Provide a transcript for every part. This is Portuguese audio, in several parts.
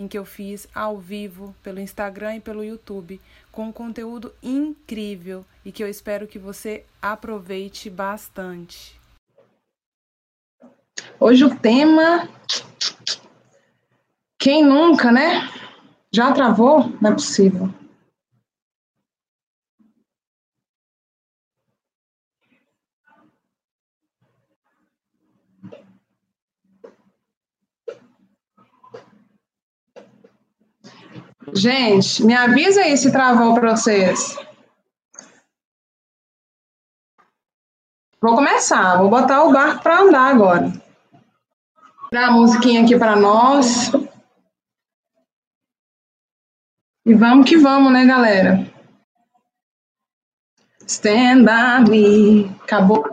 em que eu fiz ao vivo pelo Instagram e pelo YouTube, com um conteúdo incrível e que eu espero que você aproveite bastante. Hoje o tema. Quem nunca, né? Já travou? Não é possível. Gente, me avisa aí se travou para vocês. Vou começar, vou botar o barco para andar agora. Dar a musiquinha aqui para nós. E vamos que vamos, né, galera? Stand by me. Acabou.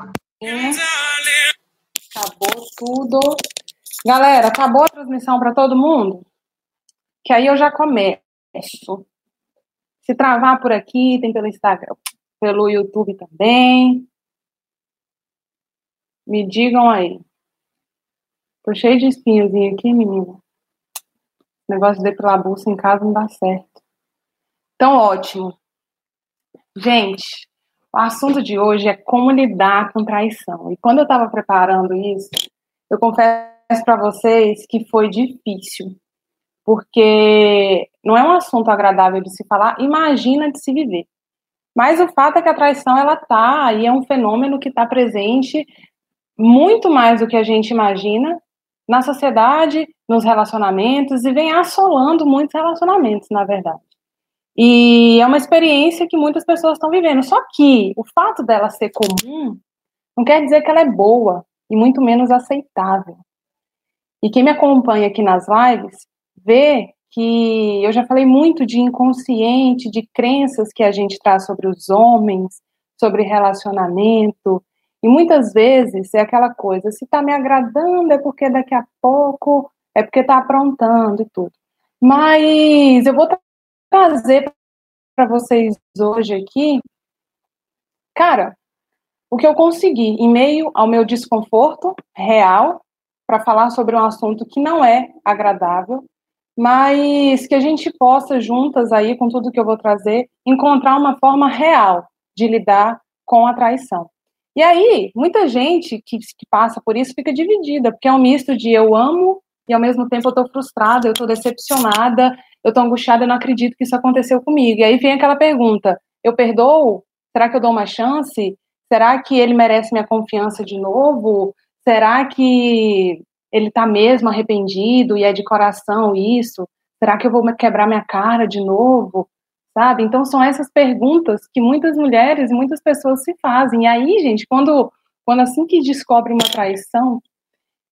Acabou tudo. Galera, acabou a transmissão para todo mundo? Que aí eu já começo. Se travar por aqui, tem pelo Instagram, pelo YouTube também. Me digam aí. Tô cheio de espinhozinho aqui, menina. negócio de depilar a bolsa em casa não dá certo. Então, ótimo. Gente, o assunto de hoje é como lidar com traição. E quando eu estava preparando isso, eu confesso para vocês que foi difícil porque não é um assunto agradável de se falar, imagina de se viver. Mas o fato é que a traição ela tá e é um fenômeno que está presente muito mais do que a gente imagina na sociedade, nos relacionamentos e vem assolando muitos relacionamentos, na verdade. E é uma experiência que muitas pessoas estão vivendo. Só que o fato dela ser comum não quer dizer que ela é boa e muito menos aceitável. E quem me acompanha aqui nas lives ver que eu já falei muito de inconsciente, de crenças que a gente traz sobre os homens, sobre relacionamento, e muitas vezes é aquela coisa, se está me agradando é porque daqui a pouco é porque está aprontando e tudo. Mas eu vou trazer para vocês hoje aqui, cara, o que eu consegui em meio ao meu desconforto real para falar sobre um assunto que não é agradável, mas que a gente possa juntas aí com tudo que eu vou trazer encontrar uma forma real de lidar com a traição. E aí, muita gente que, que passa por isso fica dividida, porque é um misto de eu amo e ao mesmo tempo eu estou frustrada, eu estou decepcionada, eu estou angustiada, eu não acredito que isso aconteceu comigo. E aí vem aquela pergunta: eu perdoo? Será que eu dou uma chance? Será que ele merece minha confiança de novo? Será que ele está mesmo arrependido e é de coração isso? Será que eu vou quebrar minha cara de novo? Sabe? Então são essas perguntas que muitas mulheres e muitas pessoas se fazem. E aí, gente, quando, quando assim que descobre uma traição,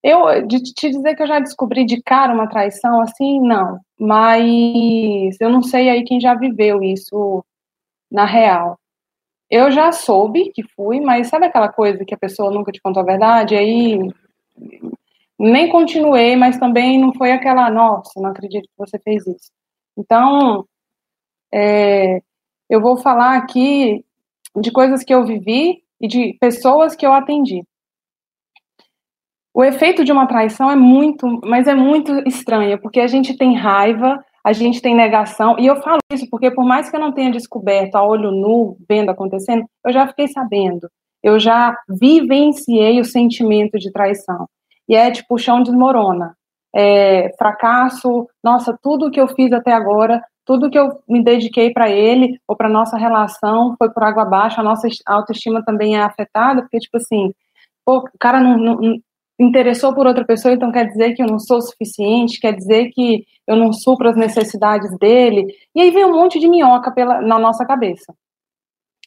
eu de te dizer que eu já descobri de cara uma traição, assim, não. Mas eu não sei aí quem já viveu isso na real. Eu já soube que fui, mas sabe aquela coisa que a pessoa nunca te contou a verdade? Aí nem continuei, mas também não foi aquela, nossa, não acredito que você fez isso. Então, é, eu vou falar aqui de coisas que eu vivi e de pessoas que eu atendi. O efeito de uma traição é muito, mas é muito estranho, porque a gente tem raiva, a gente tem negação, e eu falo isso porque por mais que eu não tenha descoberto a olho nu, vendo acontecendo, eu já fiquei sabendo, eu já vivenciei o sentimento de traição e é tipo, o chão desmorona. É, fracasso, nossa, tudo que eu fiz até agora, tudo que eu me dediquei para ele ou para nossa relação foi por água abaixo, a nossa autoestima também é afetada, porque, tipo assim, pô, o cara não, não, interessou por outra pessoa, então quer dizer que eu não sou suficiente, quer dizer que eu não supro as necessidades dele, e aí vem um monte de minhoca pela, na nossa cabeça.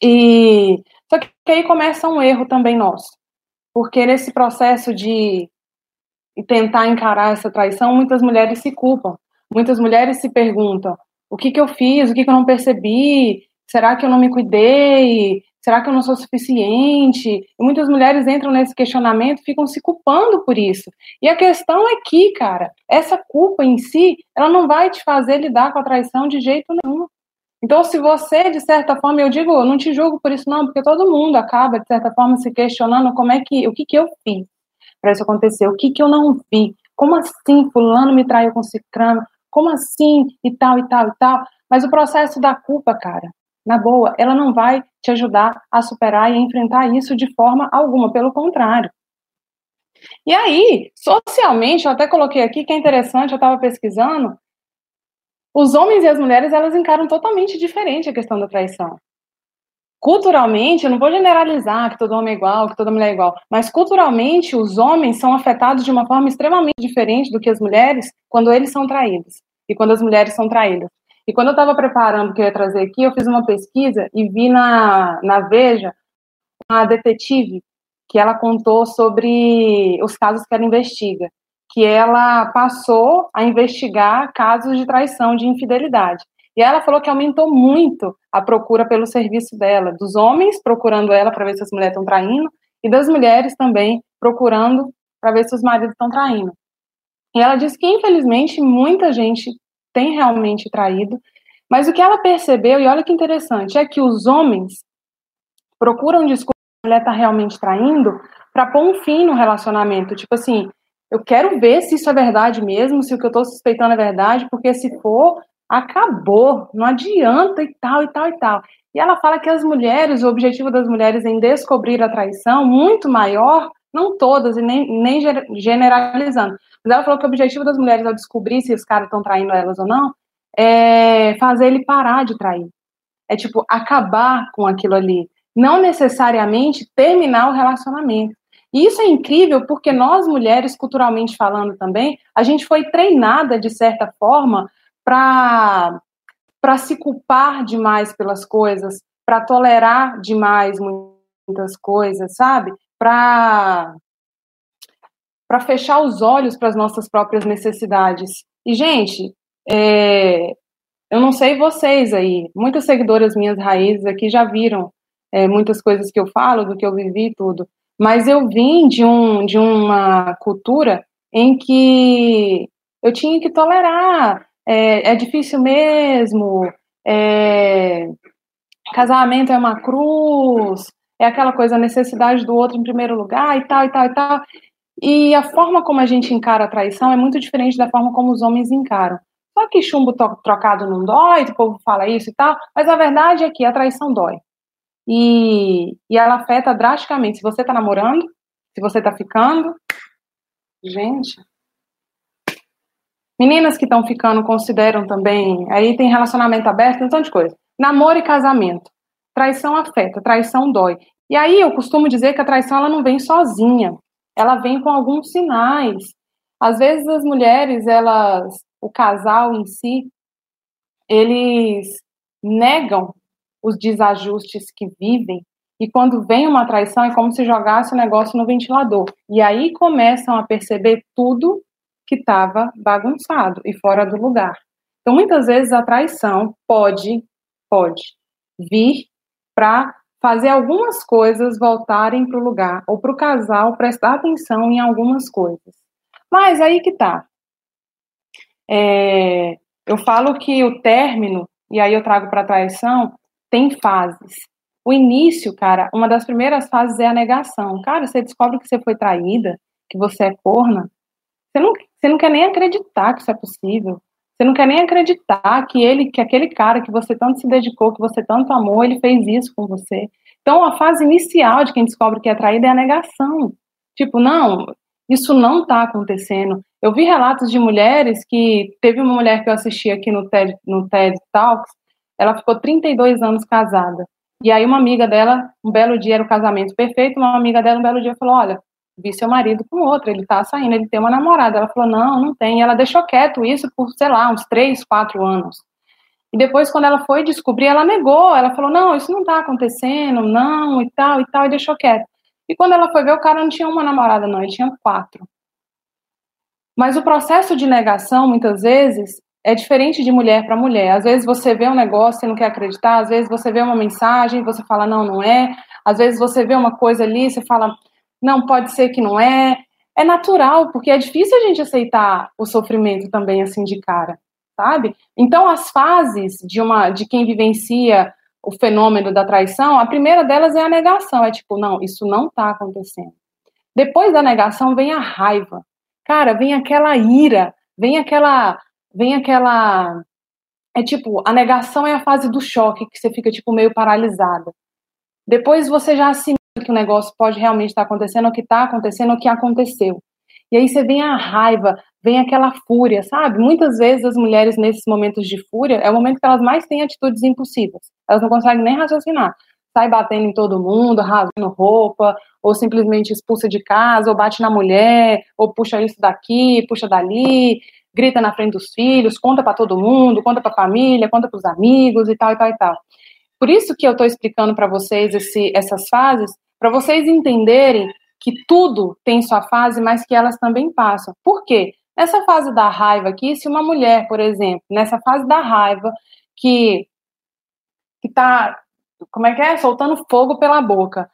E só que aí começa um erro também nosso, porque nesse processo de e tentar encarar essa traição, muitas mulheres se culpam. Muitas mulheres se perguntam: o que, que eu fiz, o que, que eu não percebi? Será que eu não me cuidei? Será que eu não sou suficiente? E muitas mulheres entram nesse questionamento, ficam se culpando por isso. E a questão é que, cara, essa culpa em si, ela não vai te fazer lidar com a traição de jeito nenhum. Então, se você, de certa forma, eu digo, não te julgo por isso não, porque todo mundo acaba, de certa forma, se questionando como é que, o que que eu fiz para isso acontecer, o que que eu não vi, como assim fulano me traiu com cicrano, como assim? E tal e tal e tal, mas o processo da culpa, cara, na boa, ela não vai te ajudar a superar e enfrentar isso de forma alguma, pelo contrário. E aí, socialmente, eu até coloquei aqui que é interessante, eu estava pesquisando, os homens e as mulheres, elas encaram totalmente diferente a questão da traição. Culturalmente, eu não vou generalizar que todo homem é igual, que toda mulher é igual, mas culturalmente os homens são afetados de uma forma extremamente diferente do que as mulheres quando eles são traídos e quando as mulheres são traídas. E quando eu estava preparando o que eu ia trazer aqui, eu fiz uma pesquisa e vi na, na Veja uma detetive que ela contou sobre os casos que ela investiga que ela passou a investigar casos de traição, de infidelidade. E ela falou que aumentou muito a procura pelo serviço dela, dos homens procurando ela para ver se as mulheres estão traindo, e das mulheres também procurando para ver se os maridos estão traindo. E ela disse que, infelizmente, muita gente tem realmente traído, mas o que ela percebeu, e olha que interessante, é que os homens procuram descobrir se a mulher está realmente traindo para pôr um fim no relacionamento. Tipo assim, eu quero ver se isso é verdade mesmo, se o que eu estou suspeitando é verdade, porque se for, acabou, não adianta e tal, e tal, e tal. E ela fala que as mulheres, o objetivo das mulheres em descobrir a traição, muito maior, não todas, e nem, nem generalizando, mas ela falou que o objetivo das mulheres ao descobrir se os caras estão traindo elas ou não, é fazer ele parar de trair. É tipo, acabar com aquilo ali. Não necessariamente terminar o relacionamento. E isso é incrível porque nós mulheres, culturalmente falando também, a gente foi treinada de certa forma para para se culpar demais pelas coisas, para tolerar demais muitas coisas, sabe? Para para fechar os olhos para as nossas próprias necessidades. E gente, é, eu não sei vocês aí, muitas seguidoras minhas raízes aqui já viram é, muitas coisas que eu falo, do que eu vivi e tudo. Mas eu vim de, um, de uma cultura em que eu tinha que tolerar, é, é difícil mesmo, é, casamento é uma cruz, é aquela coisa, a necessidade do outro em primeiro lugar e tal, e tal, e tal. E a forma como a gente encara a traição é muito diferente da forma como os homens encaram. Só que chumbo trocado não dói, o povo fala isso e tal, mas a verdade é que a traição dói e, e ela afeta drasticamente. Se você está namorando, se você está ficando. Gente. Meninas que estão ficando consideram também. Aí tem relacionamento aberto, um tanto de coisa. Namoro e casamento. Traição afeta, traição dói. E aí eu costumo dizer que a traição ela não vem sozinha. Ela vem com alguns sinais. Às vezes as mulheres, elas, o casal em si, eles negam os desajustes que vivem, e quando vem uma traição é como se jogasse o negócio no ventilador. E aí começam a perceber tudo que estava bagunçado e fora do lugar. Então, muitas vezes a traição pode, pode vir para fazer algumas coisas voltarem para o lugar, ou para o casal prestar atenção em algumas coisas. Mas aí que tá. É, eu falo que o término, e aí eu trago para a traição, tem fases. O início, cara, uma das primeiras fases é a negação. Cara, você descobre que você foi traída, que você é corna. Você não, você não quer nem acreditar que isso é possível. Você não quer nem acreditar que ele, que aquele cara que você tanto se dedicou, que você tanto amou, ele fez isso com você. Então, a fase inicial de quem descobre que é traída é a negação. Tipo, não, isso não está acontecendo. Eu vi relatos de mulheres que teve uma mulher que eu assisti aqui no TED, no TED Talks ela ficou 32 anos casada. E aí uma amiga dela, um belo dia era o casamento perfeito, uma amiga dela um belo dia falou: "Olha, vi seu marido com outra, ele tá saindo, ele tem uma namorada". Ela falou: "Não, não tem". Ela deixou quieto isso por, sei lá, uns três, quatro anos. E depois, quando ela foi descobrir, ela negou. Ela falou: não, isso não tá acontecendo, não, e tal, e tal, e deixou quieto. E quando ela foi ver, o cara não tinha uma namorada, não, ele tinha quatro. Mas o processo de negação, muitas vezes, é diferente de mulher para mulher. Às vezes você vê um negócio e não quer acreditar, às vezes você vê uma mensagem você fala, não, não é. Às vezes você vê uma coisa ali você fala, não, pode ser que não é. É natural, porque é difícil a gente aceitar o sofrimento também assim de cara, sabe? Então as fases de uma de quem vivencia o fenômeno da traição, a primeira delas é a negação, é tipo, não, isso não está acontecendo. Depois da negação vem a raiva. Cara, vem aquela ira, vem aquela vem aquela é tipo, a negação é a fase do choque que você fica tipo meio paralisada. Depois você já assimila que o negócio pode realmente estar acontecendo, o que está acontecendo, o que aconteceu. E aí você vem a raiva, vem aquela fúria, sabe? Muitas vezes as mulheres nesses momentos de fúria é o momento que elas mais têm atitudes impossíveis. Elas não conseguem nem raciocinar. Sai batendo em todo mundo, rasgando roupa, ou simplesmente expulsa de casa, ou bate na mulher, ou puxa isso daqui, puxa dali, grita na frente dos filhos, conta para todo mundo, conta para a família, conta para os amigos e tal e tal e tal. Por isso que eu estou explicando para vocês esse, essas fases, para vocês entenderem que tudo tem sua fase, mas que elas também passam. Por quê? Nessa fase da raiva aqui, se uma mulher, por exemplo, nessa fase da raiva, que que tá, como é que é, soltando fogo pela boca,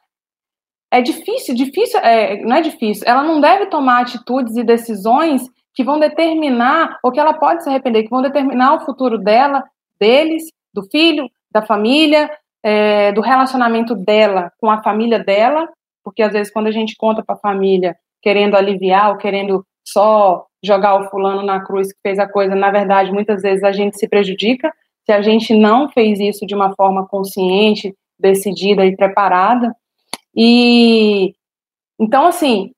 é difícil, difícil, é, não é difícil. Ela não deve tomar atitudes e decisões que vão determinar, ou que ela pode se arrepender, que vão determinar o futuro dela, deles, do filho, da família, é, do relacionamento dela com a família dela, porque às vezes quando a gente conta para a família querendo aliviar ou querendo só jogar o fulano na cruz que fez a coisa, na verdade, muitas vezes a gente se prejudica se a gente não fez isso de uma forma consciente, decidida e preparada. E então assim,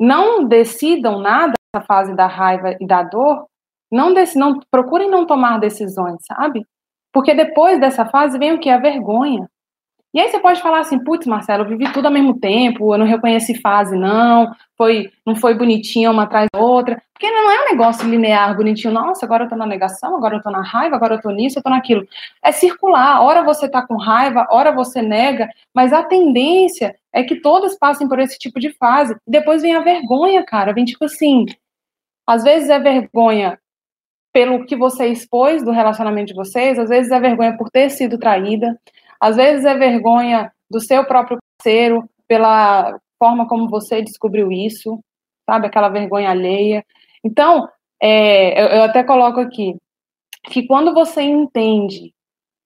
não decidam nada nessa fase da raiva e da dor, não, dec, não procurem não tomar decisões, sabe? Porque depois dessa fase vem o que? A vergonha. E aí você pode falar assim, putz, Marcelo, eu vivi tudo ao mesmo tempo, eu não reconheci fase, não, foi, não foi bonitinha uma atrás da outra. Porque não é um negócio linear, bonitinho, nossa, agora eu tô na negação, agora eu tô na raiva, agora eu tô nisso, eu tô naquilo. É circular, hora você tá com raiva, hora você nega, mas a tendência é que todas passem por esse tipo de fase. Depois vem a vergonha, cara, vem tipo assim, às vezes é vergonha pelo que você expôs do relacionamento de vocês, às vezes é vergonha por ter sido traída, às vezes é vergonha do seu próprio parceiro pela forma como você descobriu isso, sabe? Aquela vergonha alheia. Então, é, eu, eu até coloco aqui que quando você entende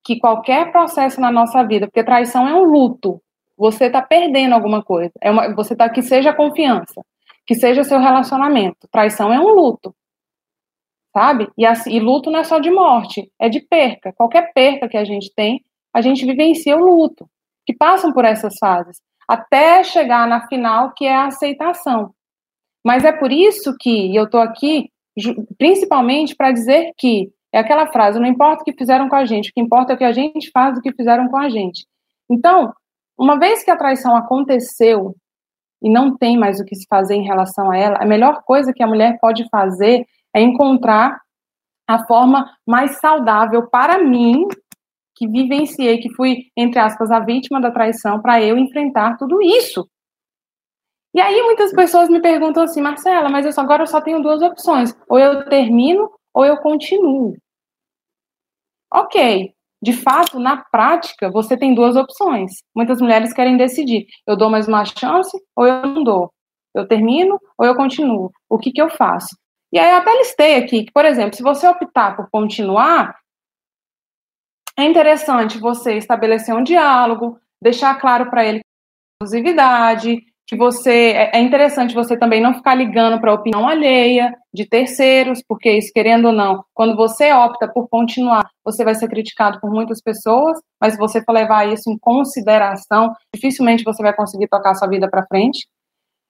que qualquer processo na nossa vida, porque traição é um luto, você está perdendo alguma coisa. É uma, você está que seja confiança, que seja seu relacionamento. Traição é um luto sabe? E, assim, e luto não é só de morte, é de perca. Qualquer perca que a gente tem, a gente vivencia o luto, que passam por essas fases, até chegar na final, que é a aceitação. Mas é por isso que eu estou aqui, principalmente para dizer que é aquela frase: não importa o que fizeram com a gente, o que importa é o que a gente faz do que fizeram com a gente. Então, uma vez que a traição aconteceu e não tem mais o que se fazer em relação a ela, a melhor coisa que a mulher pode fazer é encontrar a forma mais saudável para mim, que vivenciei, que fui, entre aspas, a vítima da traição, para eu enfrentar tudo isso. E aí muitas pessoas me perguntam assim, Marcela, mas eu só, agora eu só tenho duas opções: ou eu termino ou eu continuo. Ok, de fato, na prática, você tem duas opções. Muitas mulheres querem decidir: eu dou mais uma chance ou eu não dou. Eu termino ou eu continuo. O que, que eu faço? E aí até listei aqui que, por exemplo, se você optar por continuar, é interessante você estabelecer um diálogo, deixar claro para ele exclusividade, que você é, é interessante você também não ficar ligando para a opinião alheia de terceiros, porque isso querendo ou não, quando você opta por continuar, você vai ser criticado por muitas pessoas, mas se você for levar isso em consideração, dificilmente você vai conseguir tocar sua vida para frente.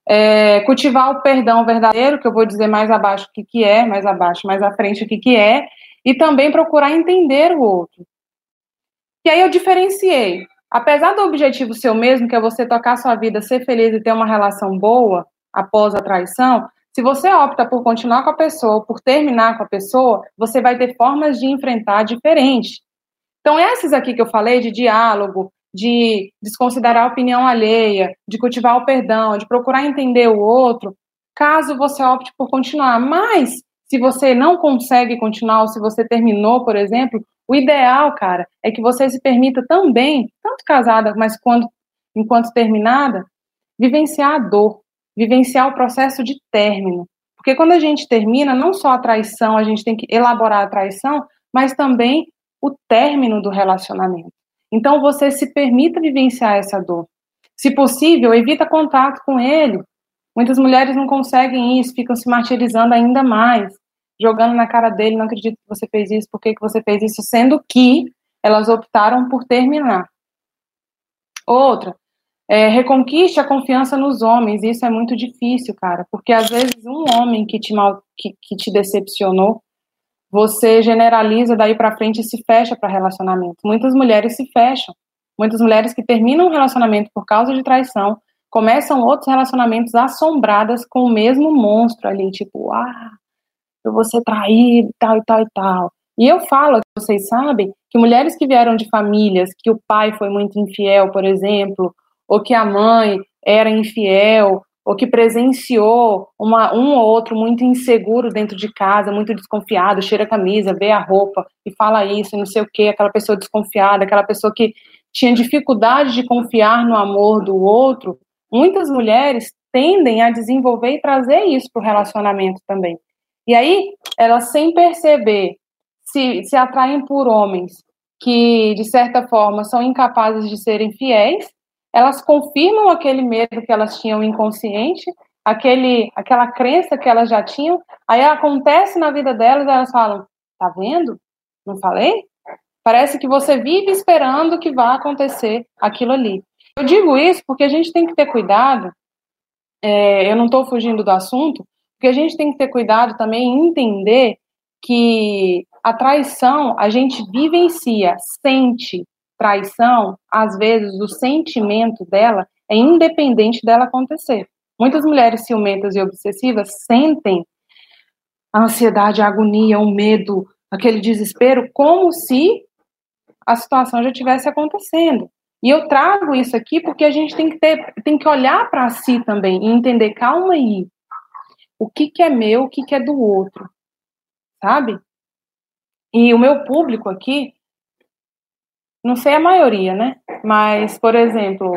É, cultivar o perdão verdadeiro, que eu vou dizer mais abaixo o que, que é, mais abaixo, mais à frente o que, que é, e também procurar entender o outro. E aí eu diferenciei. Apesar do objetivo seu mesmo, que é você tocar sua vida, ser feliz e ter uma relação boa após a traição, se você opta por continuar com a pessoa, por terminar com a pessoa, você vai ter formas de enfrentar diferentes. Então, esses aqui que eu falei de diálogo, de desconsiderar a opinião alheia, de cultivar o perdão, de procurar entender o outro, caso você opte por continuar. Mas, se você não consegue continuar, ou se você terminou, por exemplo, o ideal, cara, é que você se permita também, tanto casada, mas quando, enquanto terminada, vivenciar a dor, vivenciar o processo de término. Porque quando a gente termina, não só a traição, a gente tem que elaborar a traição, mas também o término do relacionamento. Então você se permita vivenciar essa dor. Se possível, evita contato com ele. Muitas mulheres não conseguem isso, ficam se martirizando ainda mais, jogando na cara dele, não acredito que você fez isso, por que, que você fez isso, sendo que elas optaram por terminar. Outra, é, reconquiste a confiança nos homens, isso é muito difícil, cara, porque às vezes um homem que te, mal, que, que te decepcionou, você generaliza daí para frente e se fecha para relacionamento. Muitas mulheres se fecham. Muitas mulheres que terminam um relacionamento por causa de traição começam outros relacionamentos assombradas com o mesmo monstro ali, tipo, ah, eu vou ser traído, tal e tal e tal. E eu falo, vocês sabem, que mulheres que vieram de famílias que o pai foi muito infiel, por exemplo, ou que a mãe era infiel, ou que presenciou uma, um ou outro muito inseguro dentro de casa, muito desconfiado, cheira a camisa, vê a roupa e fala isso, não sei o que, aquela pessoa desconfiada, aquela pessoa que tinha dificuldade de confiar no amor do outro, muitas mulheres tendem a desenvolver e trazer isso para o relacionamento também. E aí, elas sem perceber, se, se atraem por homens que, de certa forma, são incapazes de serem fiéis, elas confirmam aquele medo que elas tinham inconsciente, aquele, aquela crença que elas já tinham, aí acontece na vida delas elas falam, tá vendo? Não falei? Parece que você vive esperando que vá acontecer aquilo ali. Eu digo isso porque a gente tem que ter cuidado, é, eu não estou fugindo do assunto, porque a gente tem que ter cuidado também em entender que a traição a gente vivencia, sente, traição, às vezes o sentimento dela é independente dela acontecer. Muitas mulheres ciumentas e obsessivas sentem a ansiedade, a agonia, o medo, aquele desespero, como se a situação já tivesse acontecendo. E eu trago isso aqui porque a gente tem que ter, tem que olhar para si também e entender, calma aí, o que, que é meu, o que, que é do outro, sabe? E o meu público aqui, não sei a maioria, né? Mas, por exemplo,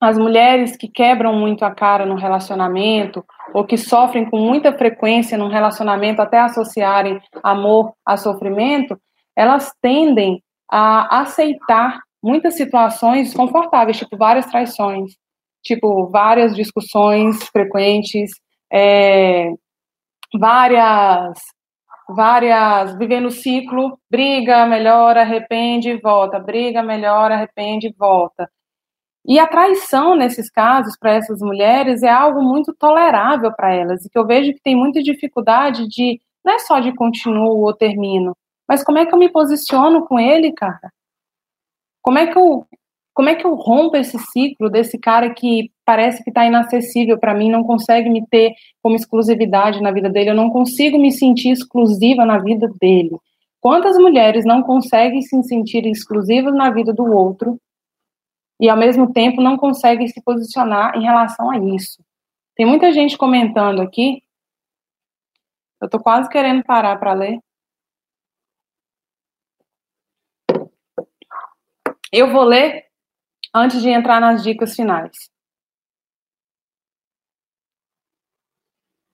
as mulheres que quebram muito a cara no relacionamento ou que sofrem com muita frequência num relacionamento até associarem amor a sofrimento, elas tendem a aceitar muitas situações desconfortáveis, tipo várias traições, tipo várias discussões frequentes, é, várias várias, vivendo o ciclo, briga, melhora, arrepende volta, briga, melhora, arrepende volta. E a traição, nesses casos, para essas mulheres, é algo muito tolerável para elas, e que eu vejo que tem muita dificuldade de, não é só de continuo ou termino, mas como é que eu me posiciono com ele, cara? Como é que eu como é que eu rompo esse ciclo desse cara que parece que está inacessível para mim, não consegue me ter como exclusividade na vida dele, eu não consigo me sentir exclusiva na vida dele. Quantas mulheres não conseguem se sentir exclusivas na vida do outro e ao mesmo tempo não conseguem se posicionar em relação a isso? Tem muita gente comentando aqui. Eu estou quase querendo parar para ler. Eu vou ler antes de entrar nas dicas finais.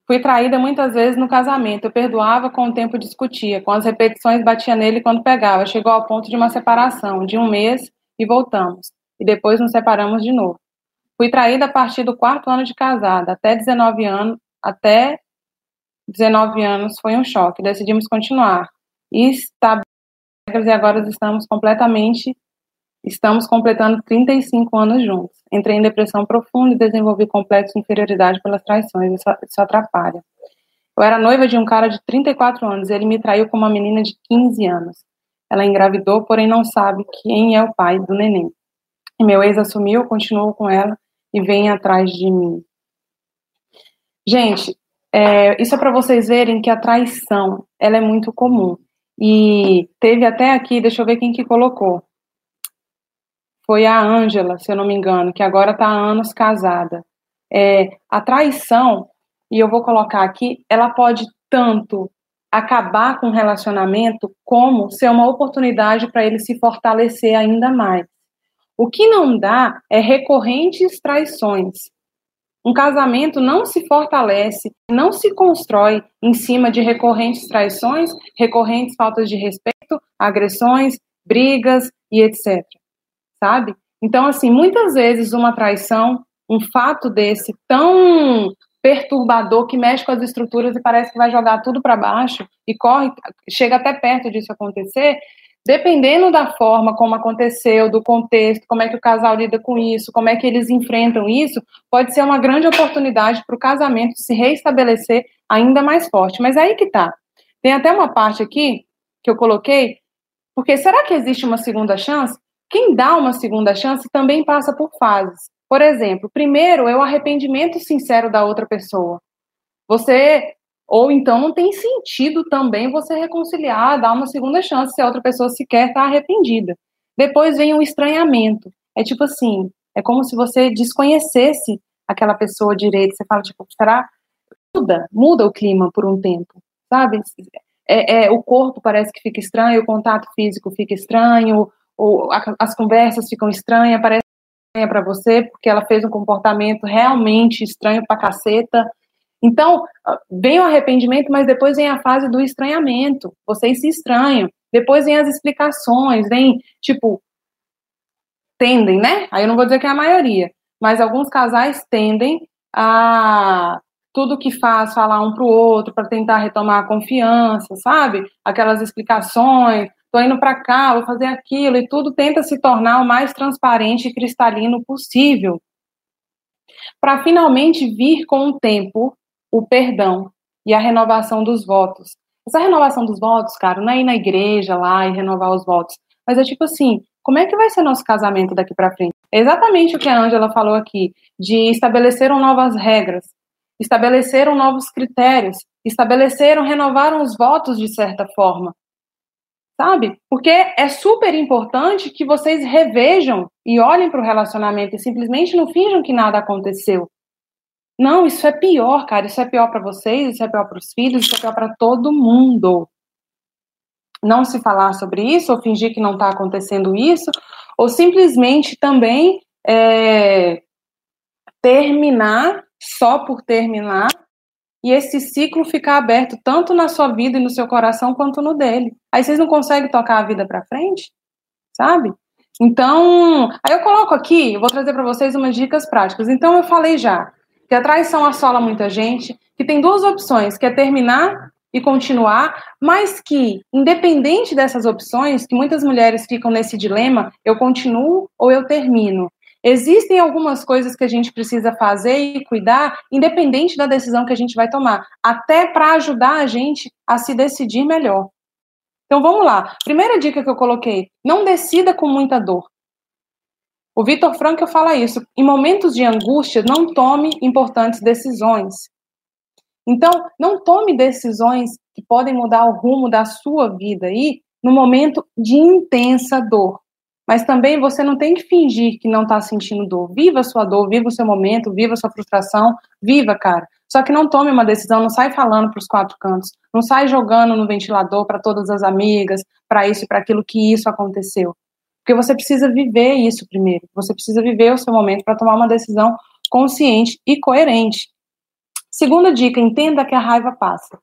Fui traída muitas vezes no casamento. Eu perdoava, com o tempo discutia. Com as repetições, batia nele quando pegava. Chegou ao ponto de uma separação, de um mês, e voltamos. E depois nos separamos de novo. Fui traída a partir do quarto ano de casada. Até 19 anos, até 19 anos foi um choque. Decidimos continuar. E está e agora estamos completamente Estamos completando 35 anos juntos. Entrei em depressão profunda e desenvolvi complexo de inferioridade pelas traições. Isso, isso atrapalha. Eu era noiva de um cara de 34 anos. Ele me traiu com uma menina de 15 anos. Ela engravidou, porém não sabe quem é o pai do neném. E meu ex assumiu, continuou com ela e vem atrás de mim. Gente, é, isso é para vocês verem que a traição ela é muito comum. E teve até aqui, deixa eu ver quem que colocou foi a Ângela, se eu não me engano, que agora está há anos casada. É, a traição, e eu vou colocar aqui, ela pode tanto acabar com o relacionamento como ser uma oportunidade para ele se fortalecer ainda mais. O que não dá é recorrentes traições. Um casamento não se fortalece, não se constrói em cima de recorrentes traições, recorrentes faltas de respeito, agressões, brigas e etc. Sabe? Então, assim, muitas vezes uma traição, um fato desse tão perturbador que mexe com as estruturas e parece que vai jogar tudo para baixo e corre, chega até perto disso acontecer, dependendo da forma como aconteceu, do contexto, como é que o casal lida com isso, como é que eles enfrentam isso, pode ser uma grande oportunidade para o casamento se reestabelecer ainda mais forte. Mas aí que tá. Tem até uma parte aqui que eu coloquei, porque será que existe uma segunda chance? Quem dá uma segunda chance também passa por fases. Por exemplo, primeiro é o arrependimento sincero da outra pessoa. Você ou então não tem sentido também você reconciliar, dar uma segunda chance se a outra pessoa sequer está arrependida. Depois vem o estranhamento. É tipo assim, é como se você desconhecesse aquela pessoa direito. Você fala, tipo, será? Muda, muda o clima por um tempo, sabe? É, é, o corpo parece que fica estranho, o contato físico fica estranho, ou a, as conversas ficam estranhas, parece para você porque ela fez um comportamento realmente estranho pra caceta. Então, vem o arrependimento, mas depois vem a fase do estranhamento. Vocês se estranham. Depois vem as explicações, vem, tipo, tendem, né? Aí eu não vou dizer que é a maioria, mas alguns casais tendem a tudo que faz falar um para o outro para tentar retomar a confiança, sabe? Aquelas explicações, tô indo para cá, vou fazer aquilo, e tudo tenta se tornar o mais transparente e cristalino possível. Para finalmente vir com o tempo o perdão e a renovação dos votos. Essa renovação dos votos, cara, não é ir na igreja lá e renovar os votos, mas é tipo assim, como é que vai ser nosso casamento daqui para frente? É exatamente o que a Ângela falou aqui, de estabeleceram novas regras, estabeleceram novos critérios, estabeleceram, renovaram os votos de certa forma sabe? Porque é super importante que vocês revejam e olhem para o relacionamento e simplesmente não finjam que nada aconteceu. Não, isso é pior, cara. Isso é pior para vocês, isso é pior para os filhos, isso é pior para todo mundo. Não se falar sobre isso, ou fingir que não está acontecendo isso, ou simplesmente também é, terminar só por terminar e esse ciclo ficar aberto tanto na sua vida e no seu coração quanto no dele. Aí vocês não conseguem tocar a vida para frente, sabe? Então, aí eu coloco aqui, eu vou trazer para vocês umas dicas práticas. Então, eu falei já que a traição assola muita gente, que tem duas opções, que é terminar e continuar, mas que, independente dessas opções, que muitas mulheres ficam nesse dilema, eu continuo ou eu termino. Existem algumas coisas que a gente precisa fazer e cuidar, independente da decisão que a gente vai tomar, até para ajudar a gente a se decidir melhor. Então vamos lá. Primeira dica que eu coloquei: não decida com muita dor. O Vitor Frankl fala isso. Em momentos de angústia, não tome importantes decisões. Então, não tome decisões que podem mudar o rumo da sua vida aí no momento de intensa dor. Mas também você não tem que fingir que não está sentindo dor. Viva a sua dor, viva o seu momento, viva a sua frustração, viva, cara. Só que não tome uma decisão, não sai falando para os quatro cantos, não sai jogando no ventilador para todas as amigas, para isso e para aquilo que isso aconteceu. Porque você precisa viver isso primeiro. Você precisa viver o seu momento para tomar uma decisão consciente e coerente. Segunda dica, entenda que a raiva passa.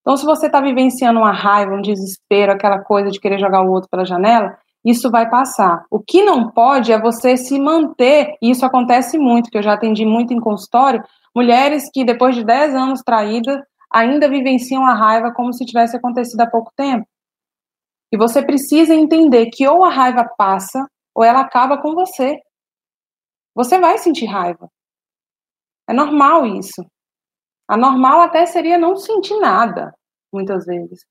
Então, se você está vivenciando uma raiva, um desespero, aquela coisa de querer jogar o outro pela janela, isso vai passar. O que não pode é você se manter, e isso acontece muito, que eu já atendi muito em consultório, mulheres que depois de 10 anos traídas ainda vivenciam a raiva como se tivesse acontecido há pouco tempo. E você precisa entender que ou a raiva passa ou ela acaba com você. Você vai sentir raiva. É normal isso. A normal até seria não sentir nada, muitas vezes.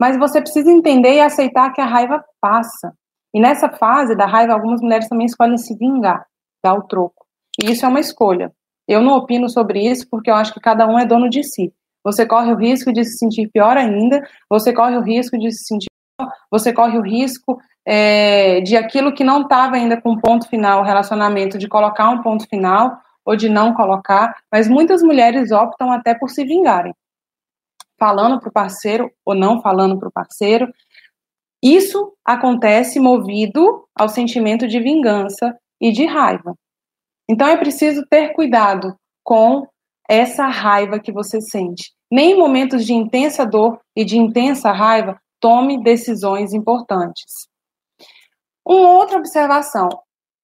Mas você precisa entender e aceitar que a raiva passa. E nessa fase da raiva, algumas mulheres também escolhem se vingar, dar o troco. E isso é uma escolha. Eu não opino sobre isso porque eu acho que cada um é dono de si. Você corre o risco de se sentir pior ainda, você corre o risco de se sentir pior, você corre o risco é, de aquilo que não estava ainda com ponto final, o relacionamento, de colocar um ponto final ou de não colocar, mas muitas mulheres optam até por se vingarem. falando para o parceiro ou não falando para o parceiro. Isso acontece movido ao sentimento de vingança e de raiva. Então é preciso ter cuidado com essa raiva que você sente. Nem em momentos de intensa dor e de intensa raiva, tome decisões importantes. Uma outra observação.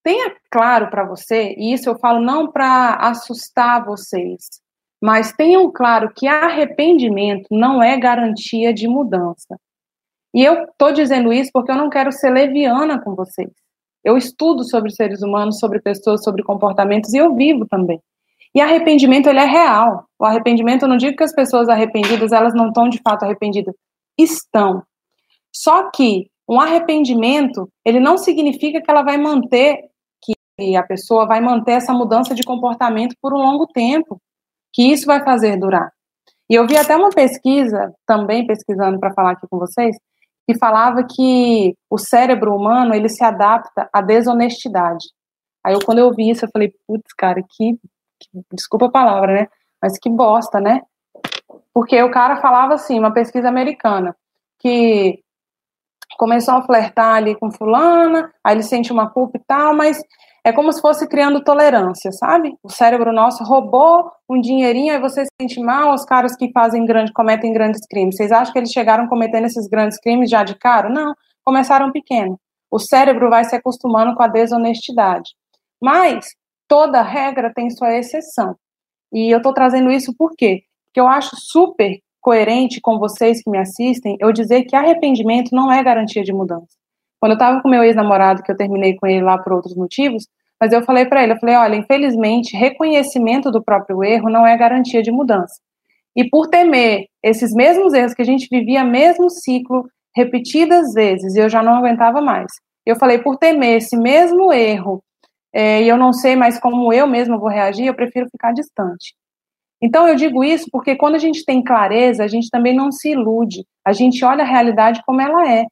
Tenha claro para você, e isso eu falo não para assustar vocês, mas tenham claro que arrependimento não é garantia de mudança. E eu estou dizendo isso porque eu não quero ser leviana com vocês. Eu estudo sobre seres humanos, sobre pessoas, sobre comportamentos e eu vivo também. E arrependimento ele é real. O arrependimento eu não digo que as pessoas arrependidas elas não estão de fato arrependidas, estão. Só que um arrependimento ele não significa que ela vai manter que a pessoa vai manter essa mudança de comportamento por um longo tempo, que isso vai fazer durar. E eu vi até uma pesquisa, também pesquisando para falar aqui com vocês, que falava que o cérebro humano ele se adapta à desonestidade. Aí eu, quando eu vi isso, eu falei, putz, cara, que desculpa a palavra, né? Mas que bosta, né? Porque o cara falava assim, uma pesquisa americana, que começou a flertar ali com fulana, aí ele sente uma culpa e tal, mas é como se fosse criando tolerância, sabe? O cérebro nosso roubou um dinheirinho, aí você se sente mal, os caras que fazem grande, cometem grandes crimes. Vocês acham que eles chegaram cometendo esses grandes crimes já de cara? Não, começaram pequeno. O cérebro vai se acostumando com a desonestidade. Mas toda regra tem sua exceção. E eu estou trazendo isso por quê? Porque eu acho super coerente com vocês que me assistem eu dizer que arrependimento não é garantia de mudança. Quando eu estava com meu ex-namorado, que eu terminei com ele lá por outros motivos, mas eu falei para ele, eu falei, olha, infelizmente, reconhecimento do próprio erro não é garantia de mudança. E por temer esses mesmos erros que a gente vivia mesmo ciclo repetidas vezes, e eu já não aguentava mais. Eu falei, por temer esse mesmo erro é, e eu não sei mais como eu mesma vou reagir, eu prefiro ficar distante. Então eu digo isso porque quando a gente tem clareza, a gente também não se ilude, a gente olha a realidade como ela é.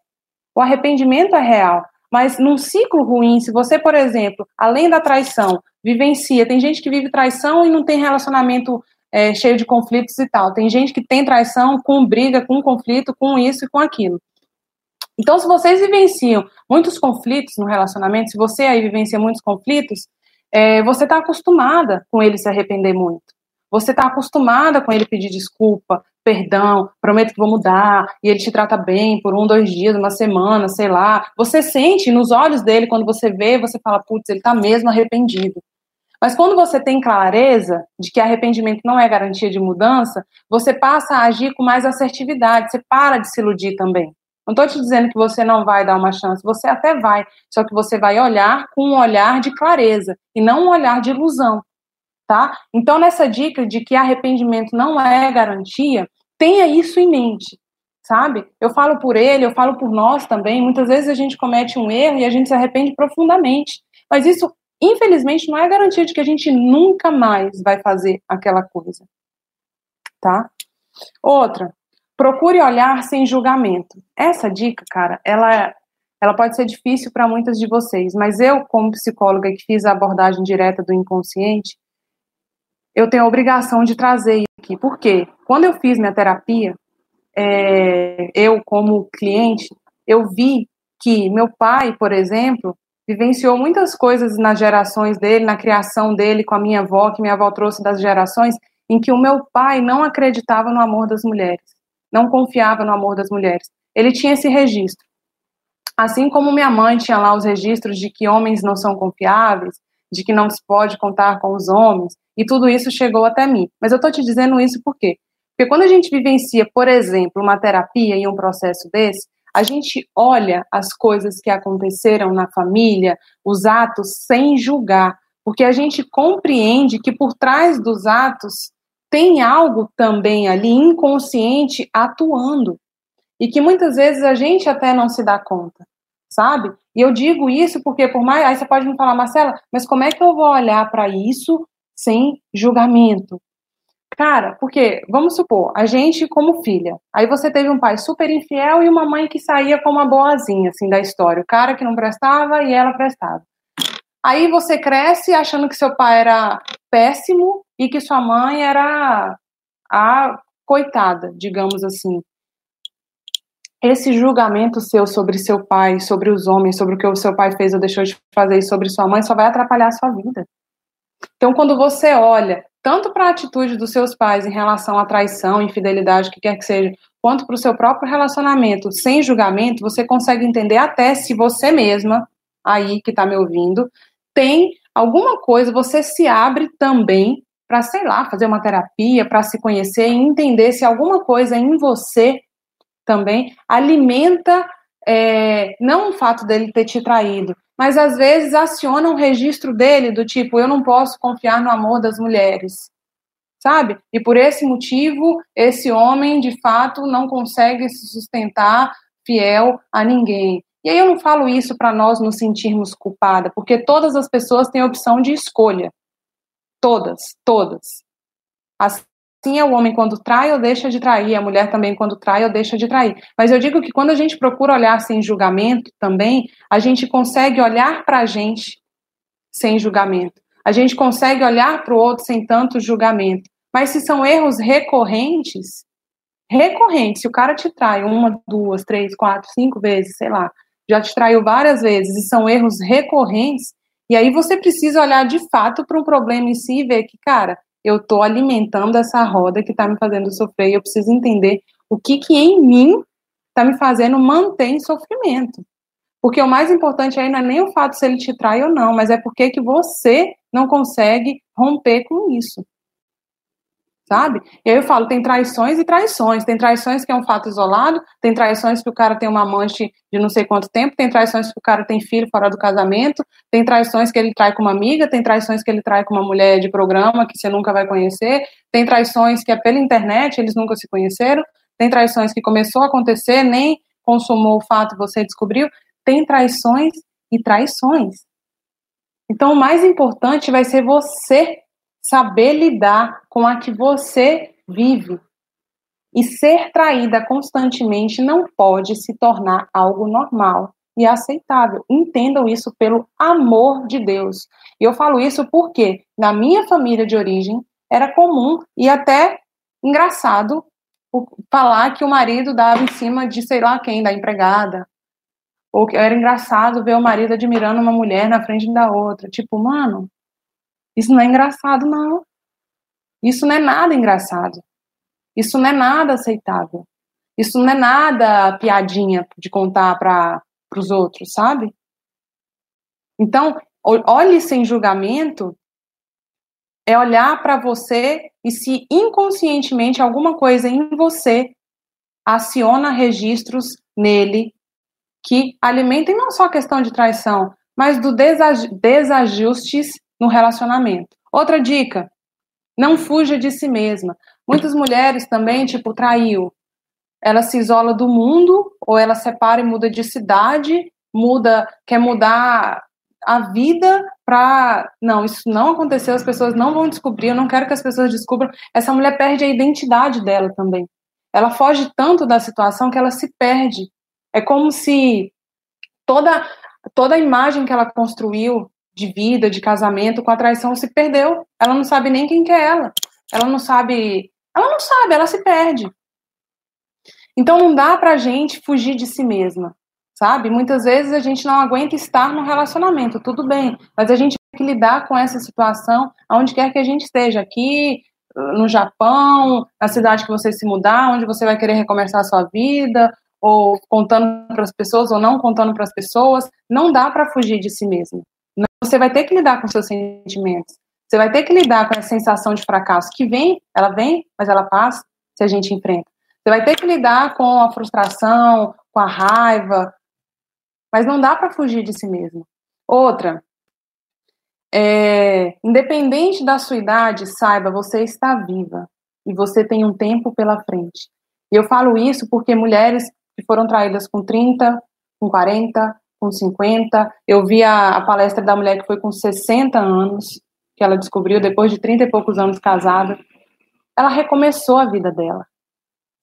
O arrependimento é real, mas num ciclo ruim, se você, por exemplo, além da traição, vivencia, tem gente que vive traição e não tem relacionamento é, cheio de conflitos e tal, tem gente que tem traição com briga, com conflito, com isso e com aquilo. Então, se vocês vivenciam muitos conflitos no relacionamento, se você aí vivencia muitos conflitos, é, você está acostumada com ele se arrepender muito. Você está acostumada com ele pedir desculpa, perdão, prometo que vou mudar, e ele te trata bem por um, dois dias, uma semana, sei lá. Você sente nos olhos dele, quando você vê, você fala, putz, ele está mesmo arrependido. Mas quando você tem clareza de que arrependimento não é garantia de mudança, você passa a agir com mais assertividade, você para de se iludir também. Não estou te dizendo que você não vai dar uma chance, você até vai, só que você vai olhar com um olhar de clareza e não um olhar de ilusão, tá? Então, nessa dica de que arrependimento não é garantia, tenha isso em mente, sabe? Eu falo por ele, eu falo por nós também. Muitas vezes a gente comete um erro e a gente se arrepende profundamente, mas isso, infelizmente, não é garantia de que a gente nunca mais vai fazer aquela coisa, tá? Outra, Procure olhar sem julgamento. Essa dica, cara, ela, ela pode ser difícil para muitas de vocês, mas eu, como psicóloga que fiz a abordagem direta do inconsciente, eu tenho a obrigação de trazer aqui. Por quê? Quando eu fiz minha terapia, é, eu, como cliente, eu vi que meu pai, por exemplo, vivenciou muitas coisas nas gerações dele, na criação dele com a minha avó, que minha avó trouxe das gerações, em que o meu pai não acreditava no amor das mulheres não confiava no amor das mulheres. Ele tinha esse registro. Assim como minha mãe tinha lá os registros de que homens não são confiáveis, de que não se pode contar com os homens, e tudo isso chegou até mim. Mas eu estou te dizendo isso por quê? Porque quando a gente vivencia, por exemplo, uma terapia e um processo desse, a gente olha as coisas que aconteceram na família, os atos, sem julgar, porque a gente compreende que por trás dos atos tem algo também ali inconsciente atuando e que muitas vezes a gente até não se dá conta, sabe? E eu digo isso porque por mais aí você pode me falar, Marcela, mas como é que eu vou olhar para isso sem julgamento? Cara, porque vamos supor, a gente como filha, aí você teve um pai super infiel e uma mãe que saía como uma boazinha assim da história, o cara que não prestava e ela prestava. Aí você cresce achando que seu pai era péssimo e que sua mãe era a coitada, digamos assim. Esse julgamento seu sobre seu pai, sobre os homens, sobre o que o seu pai fez ou deixou de fazer e sobre sua mãe, só vai atrapalhar a sua vida. Então, quando você olha tanto para a atitude dos seus pais em relação à traição, infidelidade, o que quer que seja, quanto para o seu próprio relacionamento sem julgamento, você consegue entender até se você mesma, aí que está me ouvindo, tem alguma coisa, você se abre também para, sei lá, fazer uma terapia, para se conhecer e entender se alguma coisa em você também alimenta, é, não o fato dele ter te traído, mas às vezes aciona um registro dele do tipo, eu não posso confiar no amor das mulheres, sabe? E por esse motivo, esse homem de fato não consegue se sustentar fiel a ninguém. E aí eu não falo isso para nós nos sentirmos culpada, porque todas as pessoas têm opção de escolha. Todas, todas. É o homem quando trai ou deixa de trair, a mulher também quando trai ou deixa de trair. Mas eu digo que quando a gente procura olhar sem julgamento também, a gente consegue olhar para a gente sem julgamento. A gente consegue olhar para o outro sem tanto julgamento. Mas se são erros recorrentes, recorrentes, se o cara te trai uma, duas, três, quatro, cinco vezes, sei lá, já te traiu várias vezes e são erros recorrentes, e aí você precisa olhar de fato para um problema em si e ver que, cara, eu estou alimentando essa roda que está me fazendo sofrer e eu preciso entender o que, que em mim está me fazendo manter em sofrimento. Porque o mais importante aí não é nem o fato se ele te trai ou não, mas é porque que você não consegue romper com isso sabe? E aí eu falo, tem traições e traições. Tem traições que é um fato isolado, tem traições que o cara tem uma amante de não sei quanto tempo, tem traições que o cara tem filho fora do casamento, tem traições que ele trai com uma amiga, tem traições que ele trai com uma mulher de programa que você nunca vai conhecer, tem traições que é pela internet, eles nunca se conheceram, tem traições que começou a acontecer, nem consumou o fato, você descobriu, tem traições e traições. Então, o mais importante vai ser você saber lidar com a que você vive. E ser traída constantemente não pode se tornar algo normal e aceitável. Entendam isso pelo amor de Deus. E eu falo isso porque na minha família de origem era comum e até engraçado falar que o marido dava em cima de sei lá quem, da empregada. Ou que era engraçado ver o marido admirando uma mulher na frente da outra. Tipo, mano, isso não é engraçado, não. Isso não é nada engraçado. Isso não é nada aceitável. Isso não é nada piadinha de contar para os outros, sabe? Então, olhe sem julgamento é olhar para você e se inconscientemente alguma coisa em você aciona registros nele que alimentem não só a questão de traição, mas do desajustes no relacionamento. Outra dica: não fuja de si mesma. Muitas mulheres também, tipo, traiu. Ela se isola do mundo, ou ela separa e muda de cidade, muda, quer mudar a vida para. Não, isso não aconteceu, as pessoas não vão descobrir, eu não quero que as pessoas descubram. Essa mulher perde a identidade dela também. Ela foge tanto da situação que ela se perde. É como se toda, toda a imagem que ela construiu de vida, de casamento, com a traição se perdeu. Ela não sabe nem quem que é ela. Ela não sabe. Ela não sabe, ela se perde. Então não dá pra gente fugir de si mesma, sabe? Muitas vezes a gente não aguenta estar no relacionamento, tudo bem, mas a gente tem que lidar com essa situação aonde quer que a gente esteja, aqui, no Japão, na cidade que você se mudar, onde você vai querer recomeçar a sua vida, ou contando para as pessoas ou não contando para as pessoas, não dá para fugir de si mesmo. Você vai ter que lidar com seus sentimentos. Você vai ter que lidar com a sensação de fracasso que vem, ela vem, mas ela passa se a gente enfrenta. Você vai ter que lidar com a frustração, com a raiva, mas não dá para fugir de si mesmo. Outra, é, independente da sua idade, saiba, você está viva e você tem um tempo pela frente. E eu falo isso porque mulheres que foram traídas com 30, com 40, com 50. Eu vi a, a, palestra da mulher que foi com 60 anos, que ela descobriu depois de 30 e poucos anos casada. Ela recomeçou a vida dela,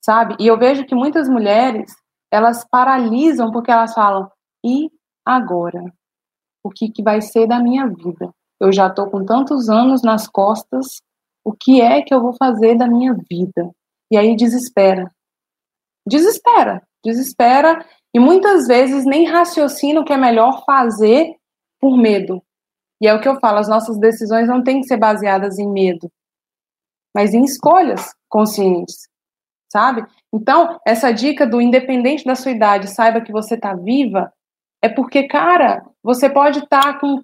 sabe? E eu vejo que muitas mulheres, elas paralisam porque elas falam: e agora? O que, que vai ser da minha vida? Eu já estou com tantos anos nas costas, o que é que eu vou fazer da minha vida? E aí desespera. Desespera, desespera e muitas vezes nem raciocina o que é melhor fazer por medo. E é o que eu falo, as nossas decisões não têm que ser baseadas em medo, mas em escolhas conscientes, sabe? Então, essa dica do independente da sua idade, saiba que você está viva, é porque, cara, você pode estar tá com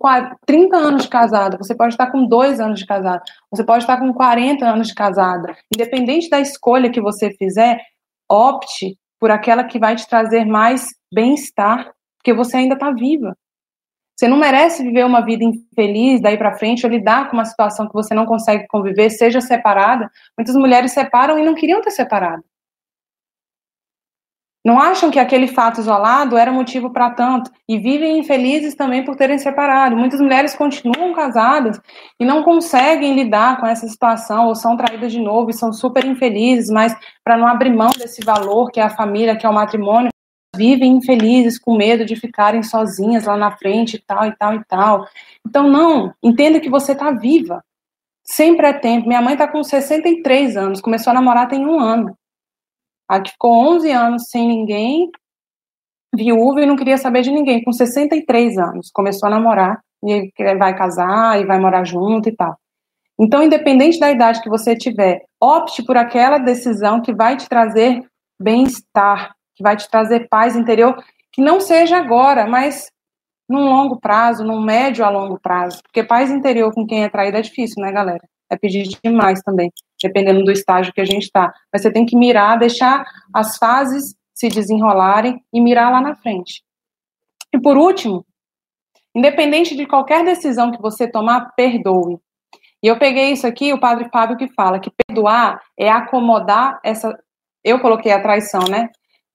30 anos de casada, você pode estar tá com 2 anos de casada, você pode estar tá com 40 anos de casada. Independente da escolha que você fizer, opte por aquela que vai te trazer mais bem-estar, porque você ainda está viva. Você não merece viver uma vida infeliz daí para frente ou lidar com uma situação que você não consegue conviver, seja separada. Muitas mulheres separam e não queriam ter separado. Não acham que aquele fato isolado era motivo para tanto e vivem infelizes também por terem separado. Muitas mulheres continuam casadas e não conseguem lidar com essa situação ou são traídas de novo e são super infelizes, mas para não abrir mão desse valor que é a família, que é o matrimônio, vivem infelizes com medo de ficarem sozinhas lá na frente e tal e tal e tal. Então não, entenda que você está viva. Sempre é tempo. Minha mãe está com 63 anos, começou a namorar tem um ano. A que ficou 11 anos sem ninguém, viúva e não queria saber de ninguém, com 63 anos. Começou a namorar e vai casar e vai morar junto e tal. Então, independente da idade que você tiver, opte por aquela decisão que vai te trazer bem-estar, que vai te trazer paz interior, que não seja agora, mas num longo prazo, num médio a longo prazo. Porque paz interior com quem é traído é difícil, né, galera? É pedir demais também dependendo do estágio que a gente está. Mas você tem que mirar, deixar as fases se desenrolarem e mirar lá na frente. E por último, independente de qualquer decisão que você tomar, perdoe. E eu peguei isso aqui, o padre Fábio que fala que perdoar é acomodar essa. Eu coloquei a traição, né?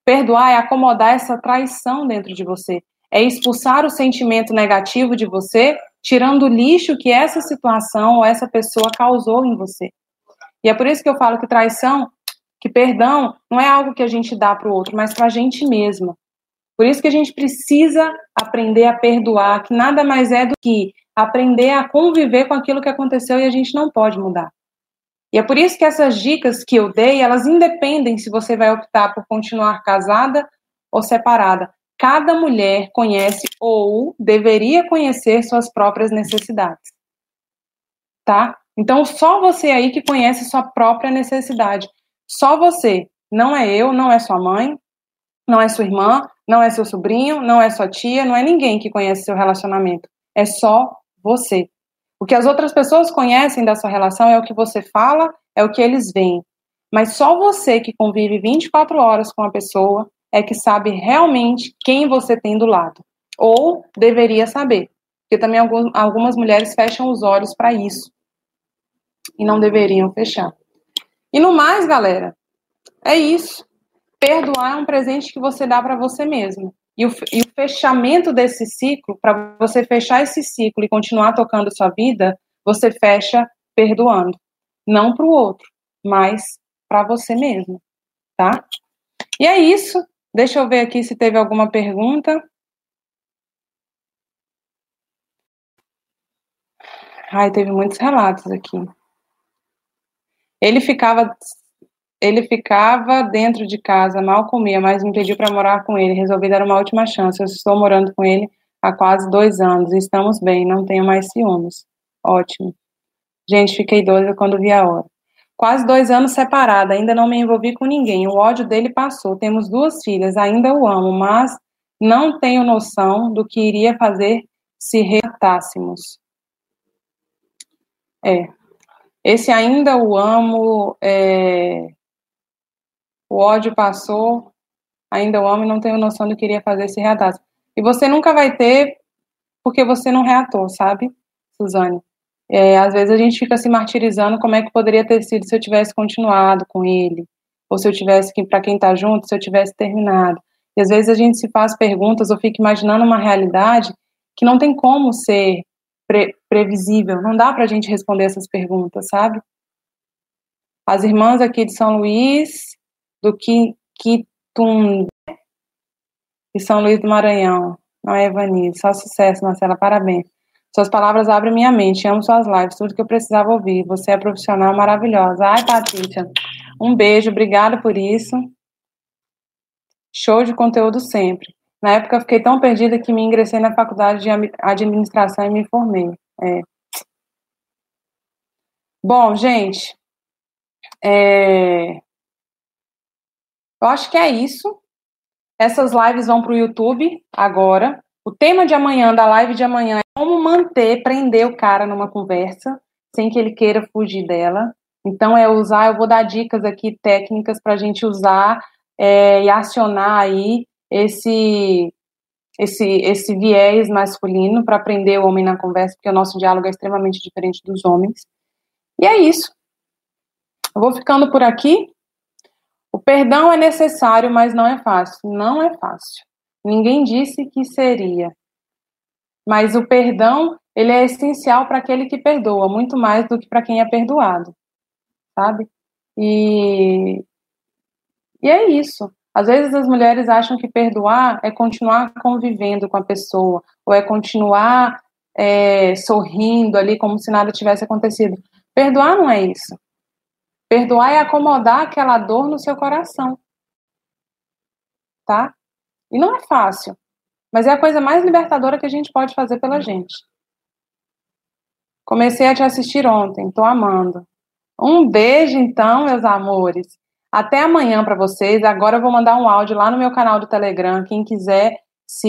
Perdoar é acomodar essa traição dentro de você. É expulsar o sentimento negativo de você, tirando o lixo que essa situação ou essa pessoa causou em você. E é por isso que eu falo que traição, que perdão, não é algo que a gente dá para o outro, mas para a gente mesma. Por isso que a gente precisa aprender a perdoar, que nada mais é do que aprender a conviver com aquilo que aconteceu e a gente não pode mudar. E é por isso que essas dicas que eu dei, elas independem se você vai optar por continuar casada ou separada. Cada mulher conhece ou deveria conhecer suas próprias necessidades. Tá? Então, só você aí que conhece sua própria necessidade. Só você. Não é eu, não é sua mãe, não é sua irmã, não é seu sobrinho, não é sua tia, não é ninguém que conhece seu relacionamento. É só você. O que as outras pessoas conhecem da sua relação é o que você fala, é o que eles veem. Mas só você que convive 24 horas com a pessoa é que sabe realmente quem você tem do lado. Ou deveria saber. Porque também algumas mulheres fecham os olhos para isso e não deveriam fechar. E no mais, galera, é isso. Perdoar é um presente que você dá para você mesmo. E o, e o fechamento desse ciclo, para você fechar esse ciclo e continuar tocando sua vida, você fecha perdoando. Não para o outro, mas para você mesmo, tá? E é isso. Deixa eu ver aqui se teve alguma pergunta. Ai, teve muitos relatos aqui. Ele ficava ele ficava dentro de casa, mal comia, mas me pediu para morar com ele. Resolvi dar uma última chance. Eu estou morando com ele há quase dois anos. Estamos bem, não tenho mais ciúmes. Ótimo. Gente, fiquei doida quando vi a hora. Quase dois anos separada, ainda não me envolvi com ninguém. O ódio dele passou. Temos duas filhas, ainda o amo, mas não tenho noção do que iria fazer se reatássemos. É, esse ainda o amo, é... o ódio passou, ainda o amo e não tenho noção do que iria fazer se reatasse. E você nunca vai ter porque você não reatou, sabe, Suzane? É, às vezes a gente fica se martirizando como é que poderia ter sido se eu tivesse continuado com ele, ou se eu tivesse, para quem está junto, se eu tivesse terminado. E às vezes a gente se faz perguntas ou fica imaginando uma realidade que não tem como ser pre previsível. Não dá para a gente responder essas perguntas, sabe? As irmãs aqui de São Luís, do Quitundé e São Luís do Maranhão. Não é, Evani? Só sucesso, Marcela, parabéns. Suas palavras abrem minha mente. Amo suas lives, tudo que eu precisava ouvir. Você é profissional maravilhosa. Ai, Patrícia, um beijo, obrigada por isso. Show de conteúdo sempre. Na época eu fiquei tão perdida que me ingressei na faculdade de administração e me formei. É. Bom, gente, é... eu acho que é isso. Essas lives vão para o YouTube agora. O tema de amanhã, da live de amanhã, é como manter, prender o cara numa conversa sem que ele queira fugir dela. Então, é usar, eu vou dar dicas aqui técnicas para a gente usar é, e acionar aí esse, esse, esse viés masculino para prender o homem na conversa, porque o nosso diálogo é extremamente diferente dos homens. E é isso. Eu vou ficando por aqui. O perdão é necessário, mas não é fácil. Não é fácil. Ninguém disse que seria. Mas o perdão, ele é essencial para aquele que perdoa, muito mais do que para quem é perdoado. Sabe? E, e é isso. Às vezes as mulheres acham que perdoar é continuar convivendo com a pessoa, ou é continuar é, sorrindo ali como se nada tivesse acontecido. Perdoar não é isso. Perdoar é acomodar aquela dor no seu coração. Tá? E não é fácil, mas é a coisa mais libertadora que a gente pode fazer pela gente. Comecei a te assistir ontem, tô amando. Um beijo então, meus amores. Até amanhã para vocês. Agora eu vou mandar um áudio lá no meu canal do Telegram. Quem quiser se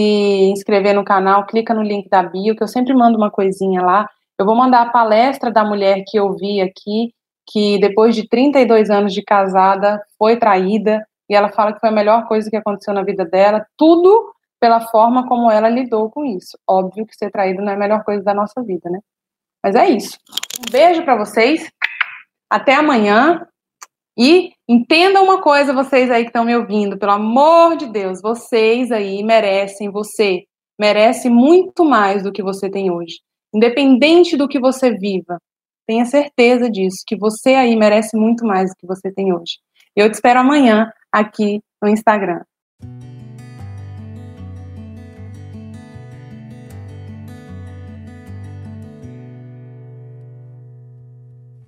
inscrever no canal, clica no link da bio, que eu sempre mando uma coisinha lá. Eu vou mandar a palestra da mulher que eu vi aqui, que depois de 32 anos de casada foi traída, e ela fala que foi a melhor coisa que aconteceu na vida dela, tudo pela forma como ela lidou com isso. Óbvio que ser traída não é a melhor coisa da nossa vida, né? Mas é isso. Um beijo para vocês. Até amanhã. E entendam uma coisa, vocês aí que estão me ouvindo, pelo amor de Deus, vocês aí merecem, você merece muito mais do que você tem hoje. Independente do que você viva, tenha certeza disso, que você aí merece muito mais do que você tem hoje. Eu te espero amanhã aqui no Instagram.